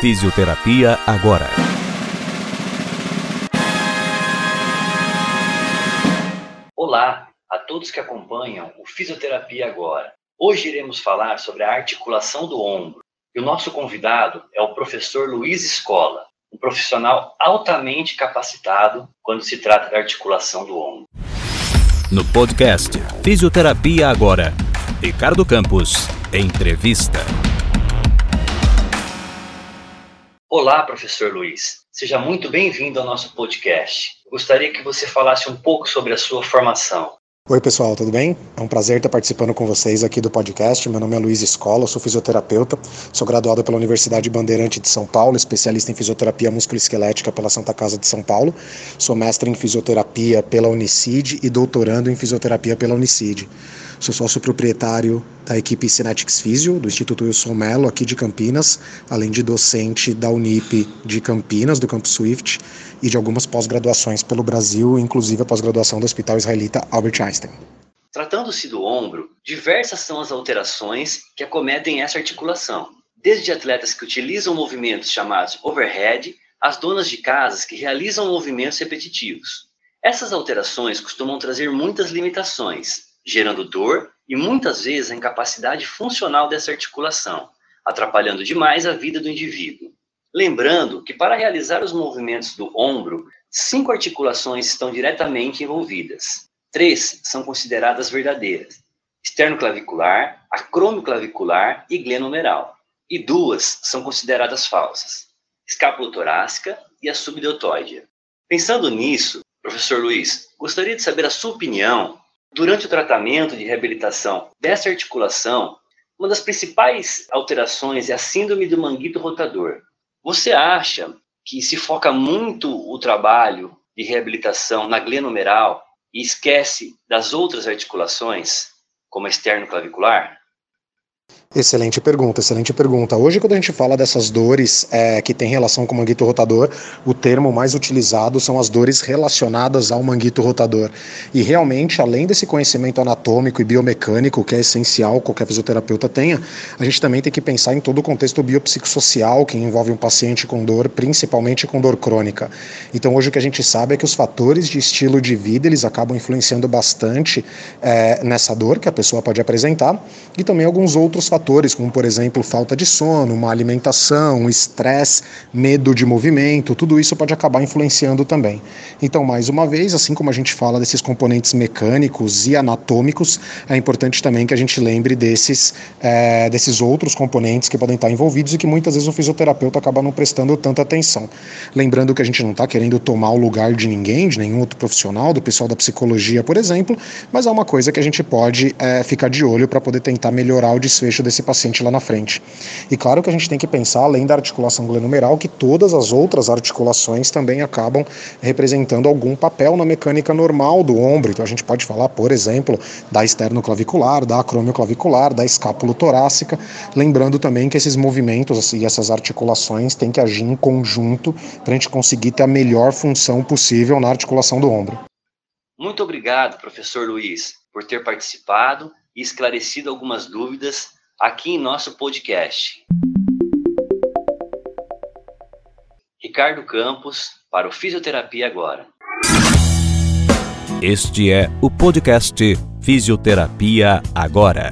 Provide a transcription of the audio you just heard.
Fisioterapia agora. Olá a todos que acompanham o Fisioterapia agora. Hoje iremos falar sobre a articulação do ombro. E o nosso convidado é o professor Luiz Escola, um profissional altamente capacitado quando se trata da articulação do ombro. No podcast Fisioterapia agora, Ricardo Campos, entrevista. Olá, professor Luiz. Seja muito bem-vindo ao nosso podcast. Gostaria que você falasse um pouco sobre a sua formação. Oi, pessoal, tudo bem? É um prazer estar participando com vocês aqui do podcast. Meu nome é Luiz Escola, sou fisioterapeuta, sou graduado pela Universidade Bandeirante de São Paulo, especialista em fisioterapia musculoesquelética pela Santa Casa de São Paulo, sou mestre em fisioterapia pela Unicid e doutorando em fisioterapia pela Unicid. Sou sócio proprietário da equipe Cinetics Physio, do Instituto Wilson Mello, aqui de Campinas, além de docente da Unip de Campinas, do Campo Swift, e de algumas pós-graduações pelo Brasil, inclusive a pós-graduação do Hospital Israelita Albert Einstein. Tratando-se do ombro, diversas são as alterações que acometem essa articulação, desde atletas que utilizam movimentos chamados overhead, às donas de casas que realizam movimentos repetitivos. Essas alterações costumam trazer muitas limitações, gerando dor e muitas vezes a incapacidade funcional dessa articulação, atrapalhando demais a vida do indivíduo. Lembrando que para realizar os movimentos do ombro, cinco articulações estão diretamente envolvidas. Três são consideradas verdadeiras: esternoclavicular, acromioclavicular e glenomeral. E duas são consideradas falsas: escápula torácica e a subdeltoide. Pensando nisso, professor Luiz, gostaria de saber a sua opinião Durante o tratamento de reabilitação dessa articulação, uma das principais alterações é a síndrome do manguito rotador. Você acha que se foca muito o trabalho de reabilitação na glenomeral e esquece das outras articulações, como a externo-clavicular? Excelente pergunta, excelente pergunta. Hoje, quando a gente fala dessas dores é, que tem relação com o manguito rotador, o termo mais utilizado são as dores relacionadas ao manguito rotador. E realmente, além desse conhecimento anatômico e biomecânico, que é essencial qualquer fisioterapeuta tenha, a gente também tem que pensar em todo o contexto biopsicossocial que envolve um paciente com dor, principalmente com dor crônica. Então, hoje o que a gente sabe é que os fatores de estilo de vida eles acabam influenciando bastante é, nessa dor que a pessoa pode apresentar e também alguns outros fatores fatores, como por exemplo falta de sono, má alimentação, estresse, medo de movimento, tudo isso pode acabar influenciando também. Então, mais uma vez, assim como a gente fala desses componentes mecânicos e anatômicos, é importante também que a gente lembre desses, é, desses outros componentes que podem estar envolvidos e que muitas vezes o fisioterapeuta acaba não prestando tanta atenção. Lembrando que a gente não está querendo tomar o lugar de ninguém, de nenhum outro profissional, do pessoal da psicologia, por exemplo, mas é uma coisa que a gente pode é, ficar de olho para poder tentar melhorar o desfecho desse paciente lá na frente. E claro que a gente tem que pensar, além da articulação glenomeral, que todas as outras articulações também acabam representando algum papel na mecânica normal do ombro. Então a gente pode falar, por exemplo, da esternoclavicular, da acromioclavicular, da escápula torácica, lembrando também que esses movimentos e essas articulações têm que agir em conjunto para a gente conseguir ter a melhor função possível na articulação do ombro. Muito obrigado, professor Luiz, por ter participado e esclarecido algumas dúvidas aqui em nosso podcast. Ricardo Campos, para o Fisioterapia Agora. Este é o podcast Fisioterapia Agora.